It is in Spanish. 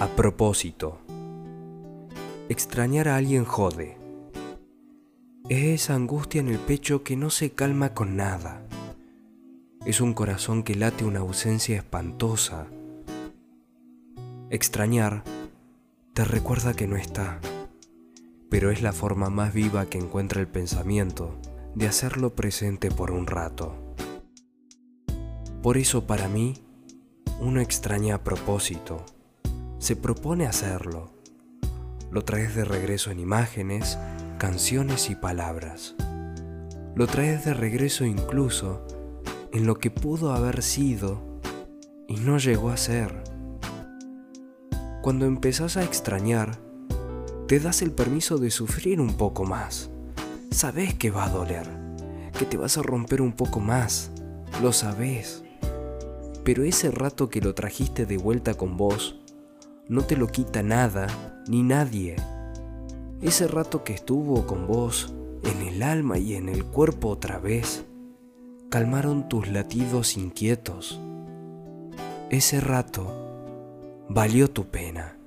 A propósito, extrañar a alguien jode. Es esa angustia en el pecho que no se calma con nada. Es un corazón que late una ausencia espantosa. Extrañar te recuerda que no está, pero es la forma más viva que encuentra el pensamiento de hacerlo presente por un rato. Por eso para mí, uno extraña a propósito, se propone hacerlo. Lo traes de regreso en imágenes, canciones y palabras. Lo traes de regreso incluso en lo que pudo haber sido y no llegó a ser. Cuando empezás a extrañar, te das el permiso de sufrir un poco más. Sabes que va a doler, que te vas a romper un poco más, lo sabes. Pero ese rato que lo trajiste de vuelta con vos, no te lo quita nada ni nadie. Ese rato que estuvo con vos, en el alma y en el cuerpo otra vez, calmaron tus latidos inquietos. Ese rato valió tu pena.